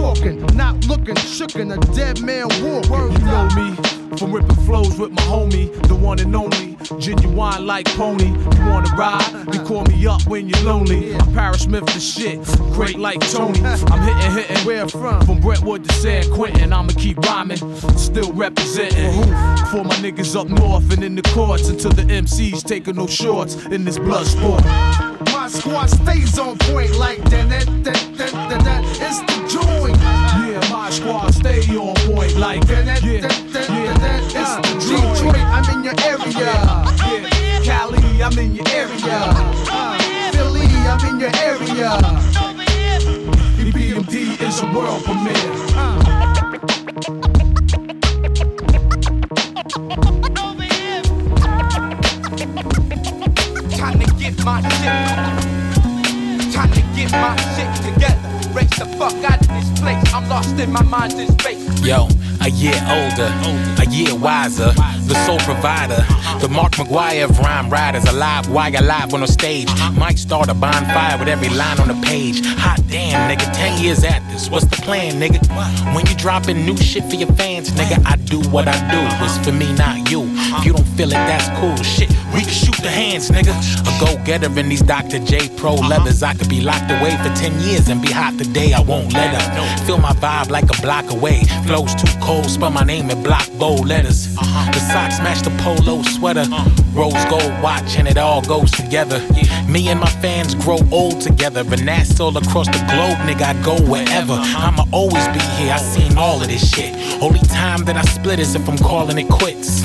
Talking, not looking, shookin' a dead man walking. You know me from ripping flows with my homie, the one and only. Genuine like pony. You wanna ride? You call me up when you're lonely. I'm Parrish Smith the shit, great like Tony. I'm hitting, hitting. Where from? From Brentwood to San Quentin, I'ma keep rhyming, still representing. For my niggas up north and in the courts until the MCs taking no shorts in this blood sport. My squad stays on point like that. that, that, that, that. It's the joint. My squad stay on point like that. yeah, yeah. It's. Detroit, I'm in your area. Yeah, Cali, I'm in your area. Uh, Philly, I'm in your area. EPMD is a world premiere. Time to get my shit. Time to get my shit together. Race the fuck out of this place. I'm lost in my mind in space. Yo, a year older, a year wiser, the sole provider, the Mark McGwire of rhyme riders, alive you're live on a stage. Might start a bonfire with every line on the page. Hot damn, nigga, 10 years at this. What's the plan, nigga? When you dropping new shit for your fans, nigga, I do what I do. It's for me, not you. If you don't feel it, that's cool. Shit, we can shoot the hands, nigga. A go getter in these Dr. J Pro uh-huh. leathers. I could be locked away for 10 years and be hot today. I won't let up. Feel my vibe like a block away. Flows too cold gold, spell my name in block bold letters. Uh-huh. The socks match the polo sweater. Uh. Rose gold watch, and it all goes together. Me and my fans grow old together, and that's all across the globe, nigga. I go wherever. Uh-huh. I'ma always be here. I seen all of this shit. Only time that I split is if I'm calling it quits.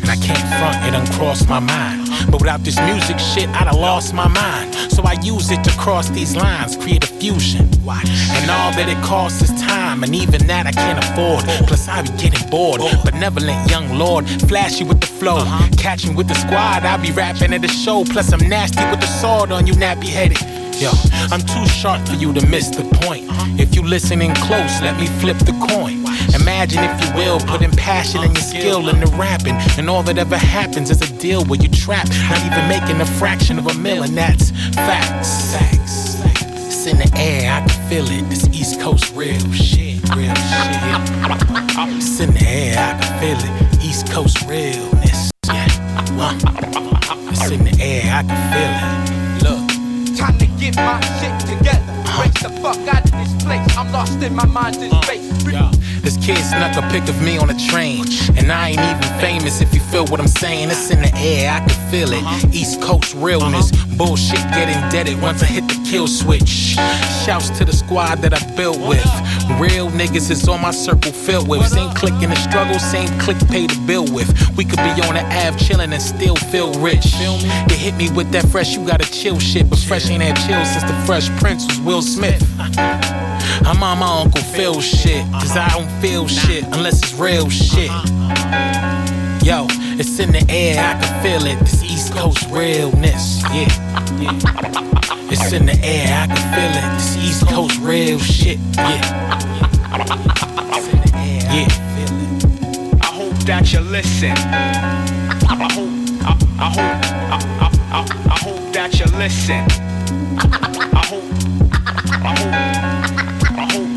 And I can't front, it done crossed my mind. But without this music shit, I'd have lost my mind. So I use it to cross these lines, create a fusion. And all that it costs is time, and even that I can't afford. Plus, I be getting bored. Benevolent young lord, flashy with the flow. Uh-huh. Catching with the squad, I be rapping at the show. Plus, I'm nasty with the sword on you, nappy headed. Yo, I'm too sharp for you to miss the point. If you listening close, let me flip the coin. Imagine, if you will, putting passion and your skill into rapping. And all that ever happens is a deal where you trap, not even making a fraction of a mil, and that's facts. Facts. It's in the air, I can feel it. This East Coast real shit, real shit. It's in the air, I can feel it. East Coast realness. Yeah. It's in the air, I can feel it. Look. Time to get my shit together. Race the fuck out of this place. I'm lost in my mind in uh, space. This kid snuck a pic of me on a train. And I ain't even famous if you feel what I'm saying. It's in the air, I can feel it. East Coast realness. Bullshit getting deaded once I hit the kill switch. Shouts to the squad that I built with. Real niggas is on my circle filled with. Same click in the struggle, same click pay the bill with. We could be on the Ave chillin' and still feel rich. They hit me with that fresh, you gotta chill shit. But fresh ain't had chill since the Fresh Prince was Will Smith. I'm on my Uncle Phil shit, cause I don't feel shit unless it's real shit. Yo, it's in the air, I can feel it. This East Coast realness, yeah. yeah. It's in the air, I can feel it. This East Coast real shit, yeah. In I hope that you listen. I hope, I, I hope, I, I, I hope that you listen. I hope, I hope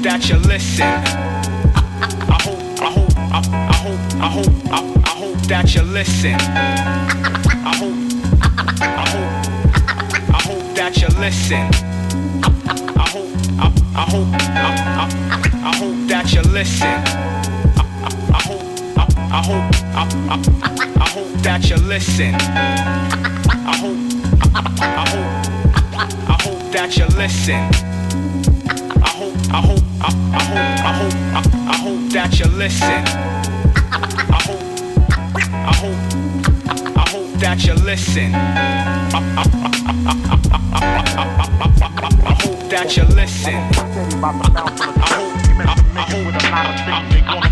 that you listen. I hope, I hope, I, hope, I hope, I, hope that you listen. I hope, I hope, I hope that you listen. I hope, I, hope, I, I, I hope that you listen. I, I, I hope, I, hope, I hope that you listen. I hope, I, I hope, I hope that you listen. I hope, I hope, I, hope, I hope, I, hope that you listen. I hope, I hope, I hope that you listen. I, hope that you listen. I hope, I, hope,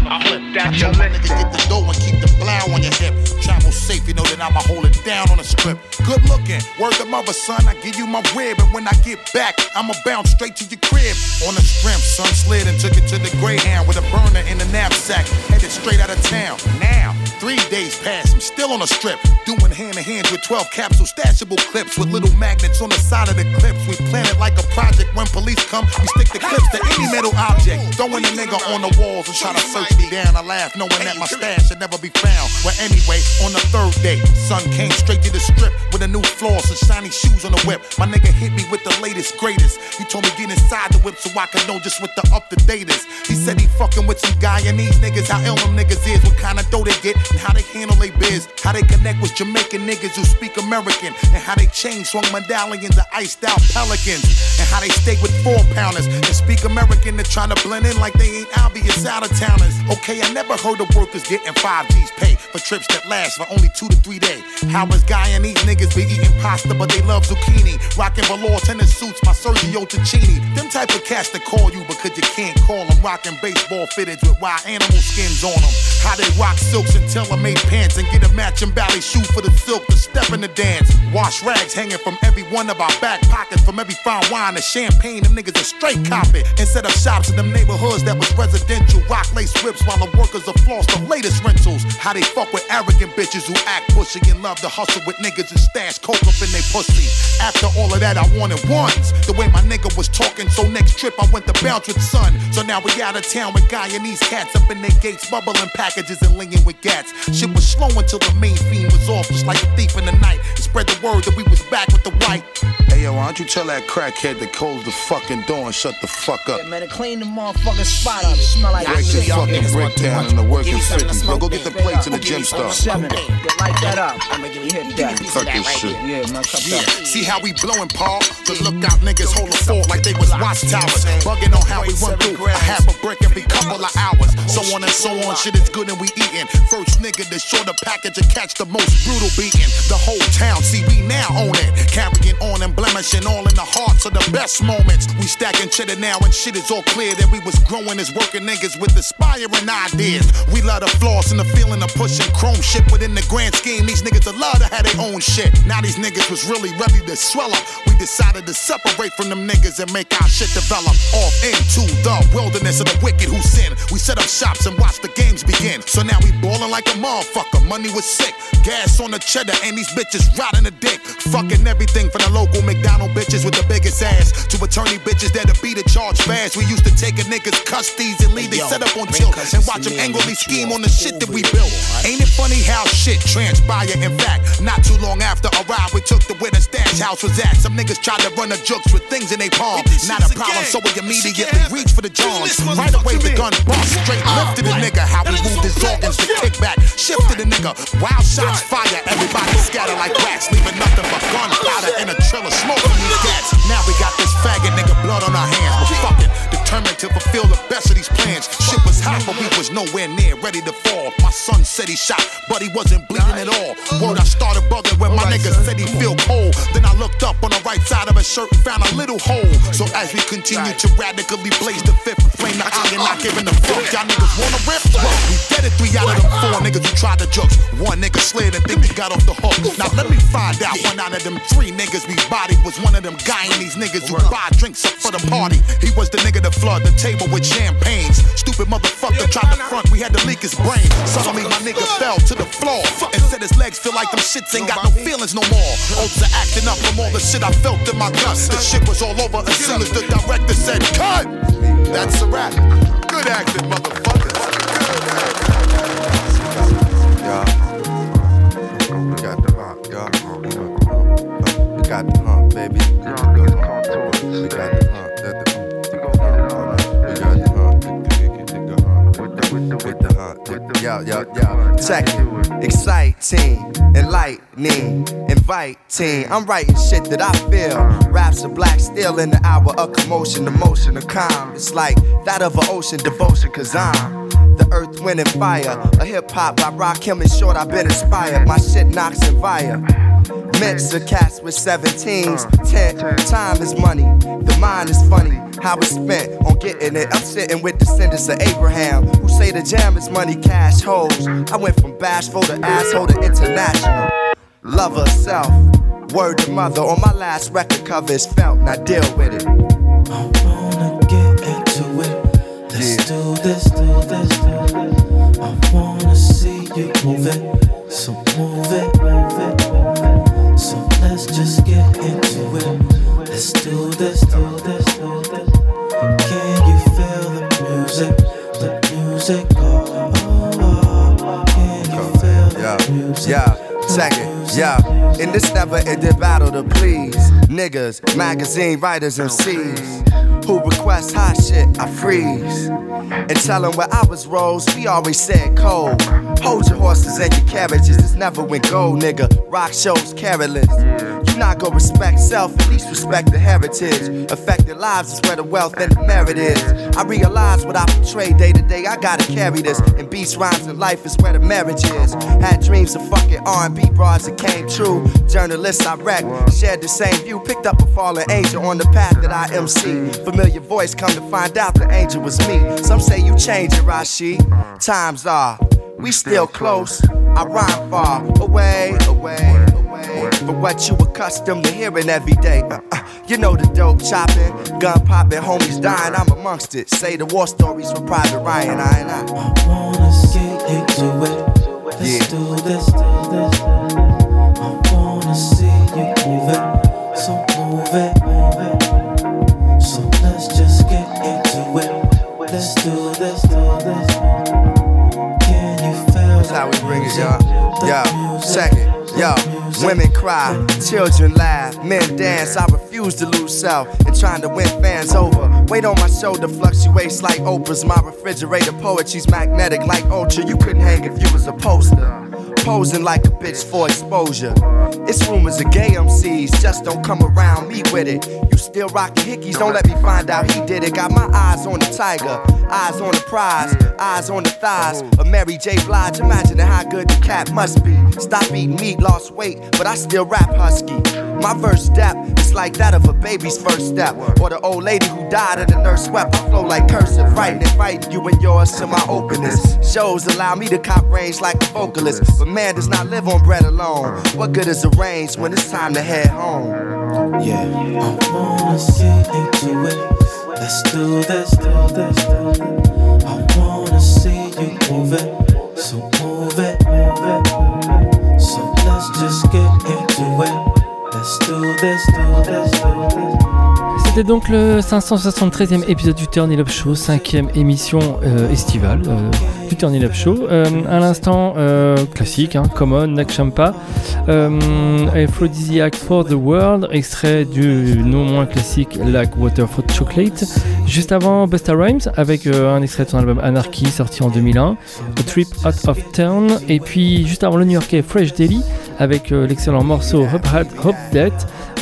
I hope that you listen. The dough and keep the blow on your hip. Travel safe, you know that I'ma hold it down on the strip. Good looking, word the mother, son. I give you my rib, and when I get back, I'ma bounce straight to your crib. On the strength, son slid and took it to the Greyhound with a burner in the knapsack. Headed straight out of town. Now, three days past, I'm still on the strip. Doing hand to hand with 12 capsule stashable clips with little magnets on the side of the clips. We plan it like a project. When police come, we stick the clips to any metal object. Throwing a nigga on the walls and try to search me down. I laugh knowing that my stash never be found. Well, anyway, on the third day, son came straight to the strip with a new floss and shiny shoes on the whip. My nigga hit me with the latest, greatest. He told me get inside the whip so I could know just what the up to date is. He said he fucking with some Guyanese niggas, how ill them niggas is, what kind of dough they get, and how they handle their biz. How they connect with Jamaican niggas who speak American, and how they change swung medallions to iced out pelicans, and how they stay with four pounders and speak American to try to blend in like they ain't obvious out of towners. Okay, I never heard of workers getting five G's paid for trips that last for only two to three days. How is these niggas be eating pasta, but they love zucchini? Rocking velour tennis suits, my Sergio Tacchini. Them type of cats that call you because you can't call them. Rocking baseball fitteds with wild animal skins on them. How they rock silks and tailor-made pants and get a matching ballet shoe for the silk to step in the dance. Wash rags hanging from every one of our back pockets, from every fine wine to champagne. Them niggas are straight copy. Instead of shops in them neighborhoods that was residential, rock lace whips while the workers are floss the latest rentals. How they fuck fuck with arrogant bitches who act pushy and love to hustle with niggas and stash coke up in they pussy. After all of that, I wanted ones. The way my nigga was talking, so next trip I went to bounce with son. So now we out of town with Guyanese cats up in their gates, bubbling packages and linging with gats. Shit was slow until the main fiend was off, just like a thief in the night. And spread the word that we was back with the white. Hey yo, why don't you tell that crackhead to close the fucking door and shut the fuck up? Yeah, man, clean the motherfucking spot up. Smell like Break the y'all fucking niggas brick want down much. the working Give me something to 50s. Yo, smoke. go get the plates and the gym stuff. Seven. Yeah, light that up. I'm gonna give you hit that. Cut this shit. Yeah, man, cut Yeah. that. See how we blowing, Paul? The mm-hmm. lookout niggas hold a fort like they was watchtowers. Bugging on how we run through a half a brick every couple of hours. Oh, so on and so on, shit is good and we eatin'. First nigga to short a package and catch the most brutal beating. The whole town, see we now own it. Carrying on and blemishing all in the hearts of the best moments. We stacking cheddar now and shit is all clear that we was growing as working niggas with aspiring ideas. We love the floss and the feeling of pushing chrome shit within the grand scheme. These niggas love to have their own shit. Now these niggas was really ready to swell up. We decided to separate from them niggas and make our shit develop. Off into the wilderness of the wicked who sin. We set up shops and watch the games begin. So now we ballin' like a motherfucker. Money was sick. Gas on the cheddar and these bitches riding the dick. Fucking everything from the local McDonald bitches with the biggest ass to attorney bitches that'll beat a charge fast. We used to take a nigga's custodies and leave they set up on chill and watch them angrily scheme on the shit that we built. Ain't it funny how shit transpire? In fact, not too long after ride, we took to where the stash house was at. Some niggas tried to run the jokes with things in their palm. Not a problem, so we immediately reached for the Johns. Right away, the gun bust straight lifted the nigga. How we moved his organs to kick back, shifted the nigga. Wild shots fire, everybody scatter like rats, leaving nothing but gunpowder and a trail of smoke from these cats. Now we got this faggot nigga blood on our hands, but fuck it, determined to fulfill the best of these plans. Shit was hot, but we was nowhere near ready to fall. My son said he shot, but he wasn't bleeding at all. Word, I started bugging when my nigga said he feel cold. Then I looked up on the right side of his shirt and found a little hole. So as we continue to radically blaze the fifth and flame the iron, not giving a fuck. Y'all niggas wanna rip? Well, we dead it three out of them four niggas who tried to jokes. One nigga slid and think he got off the hook. Now let me find out one out of them three niggas we bodied was one of them Guyanese niggas who buy drinks up for the party. He was the nigga that flood the table with champagnes. Stupid motherfucker tried to front, we had to leak his brain. Suddenly my nigga fell to the floor and said his legs feel like them shits ain't got no feelings no more. Oats are acting up from all the shit I felt in my guts. The shit was all over as soon as the director said, Cut! That's a wrap. Good acting, motherfuckers. We got the hump, y'all. We got the hump, baby. We got the Yo, yo, yo. Check it. Exciting, enlightening, inviting. I'm writing shit that I feel. Raps of black steel in the hour of commotion, emotion, of calm. It's like that of an ocean devotion, cause I'm the earth, wind, and fire. A hip hop by Rakim and Short, I've been inspired. My shit knocks and fire. Mix of cats with 17s. Ten time is money. The mind is funny. How it's spent on getting it. I'm sitting with descendants of Abraham who say the jam is money, cash hoes. I went from bashful to asshole to international. Love herself. Word to mother on my last record cover is felt. Now deal with it. I wanna get into it. Let's do this, do this, do this. I wanna see you move it, so move it, move it. Let's just get into it. Let's do this, do this, do this. Can you feel the music, the music? Oh, oh, oh. Can you feel the Yeah, music? yeah, check it, yeah. In this never ending battle to please niggas, magazine writers, and C's who request hot shit, I freeze. And tell them where I was rose, we always said cold. Hold your horses and your carriages, it's never went gold, nigga. Rock shows careless. You not gonna respect self, at least respect the heritage. Affected lives is where the wealth and the merit is. I realize what I portray day to day, I gotta carry this. And beats, rhymes, and life is where the marriage is. Had dreams of fucking R&B broads that came true. Journalists I wrecked, shared the same view. Picked up a fallen angel on the path that I MC. Familiar voice, come to find out the angel was me. Some say you change it, Rashid. Times are, we still close. I rhyme far away, away, away. From what you accustomed to hearing every day. Uh, uh, you know the dope chopping, gun popping, homies dying. I'm amongst it. Say the war stories for Private Ryan. I and I. I wanna get into it. Let's Yeah. do how children laugh, men dance. I refuse to lose self and trying to win fans over. Weight on my shoulder fluctuates like Oprah's. My refrigerator poetry's magnetic like Ultra. You couldn't hang if you was a poster. Posing like a bitch for exposure. It's rumors of gay MCs, just don't come around me with it. You still rockin' hickeys, don't let me find out he did it. Got my eyes on the tiger, eyes on the prize, eyes on the thighs of Mary J. Blige. Imagine how good the cat must be. Stop eating meat, lost weight, but I still rap husky. My first step is like that of a baby's first step, or the old lady who died and the nurse swept. I flow like cursive, writing and fighting you and yours to my openness. Shows allow me to cop range like a vocalist, but man does not live on bread alone. What good is a range when it's time to head home? Yeah, I wanna get into it. Let's do this, do this, do this. I wanna see you move it, so move it, move it. So let's just get do this, do this. C'était donc le 573e épisode du Turn It Up Show, cinquième émission euh, estivale euh, du Turn It Up Show. Euh, à l'instant, euh, classique, hein, Common, Nakchampa, euh, Aphrodisiac for the World, extrait du non moins classique Like Water for Chocolate. Juste avant, Busta Rhymes avec un extrait de son album Anarchy sorti en 2001, A Trip Out of Town, et puis juste avant le New Yorkais Fresh Daily avec l'excellent morceau Hope Had Hope Dead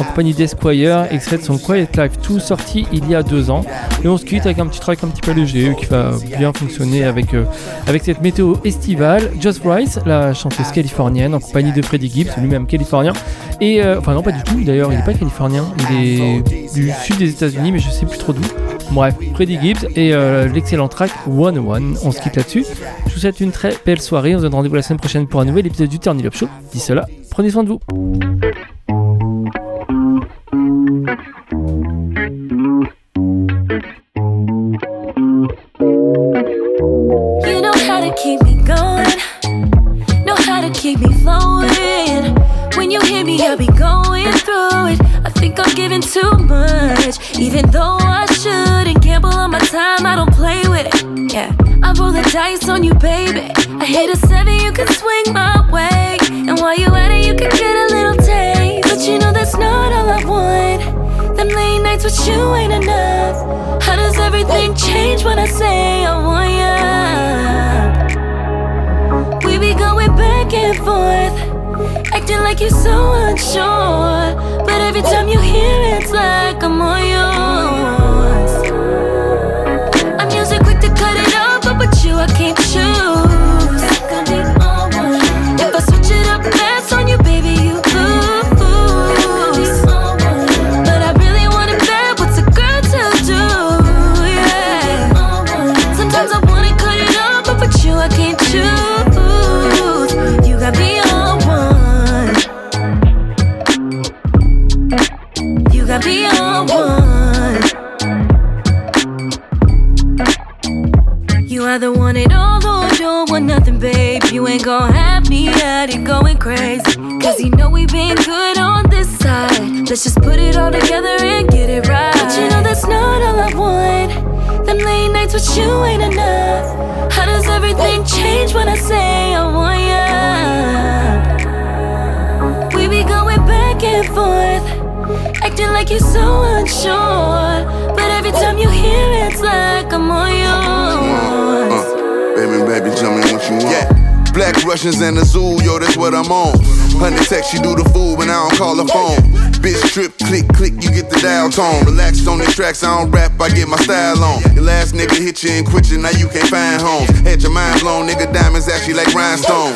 en compagnie d'Esquire, extrait de son Quiet Life 2 sorti il y a deux ans. Et on se quitte avec un petit track un petit peu léger qui va bien fonctionner avec, euh, avec cette météo estivale. Just Bryce, la chanteuse californienne, en compagnie de Freddie Gibbs, lui-même californien. Et euh, enfin, non, pas du tout d'ailleurs, il n'est pas californien, il est du sud des États-Unis, mais je sais plus trop d'où. Bref, Freddie Gibbs et euh, l'excellent track 101. On se quitte là-dessus. Je vous souhaite une très belle soirée. On se donne rendez-vous la semaine prochaine pour un nouvel épisode du Turn Up Show. D'ici là, prenez soin de vous. Dice on you, baby. I hit a seven, you can swing my way, and while you at it, you can get a little taste. But you know that's not all I want. Them late nights with you ain't enough. How does everything change when I say I want ya? We be going back and forth, acting like you're so unsure. But every time you hear it, it's like I'm all yours. At going crazy. Cause you know we've been good on this side. Let's just put it all together and get it right. But you know that's not all I want. Them late nights with you ain't enough. How does everything change when I say I want ya? We be going back and forth, acting like you're so unsure. But every time you hear it, it's like I'm all yours. Russians and the zoo, yo, that's what I'm on. Honey text, she do the fool when I don't call her phone. Bitch trip, click, click, you get the dial tone. Relaxed on these tracks, I don't rap, I get my style on. Your last nigga hit you and quit you, now you can't find homes. Had your mind blown, nigga, diamonds actually like rhinestones.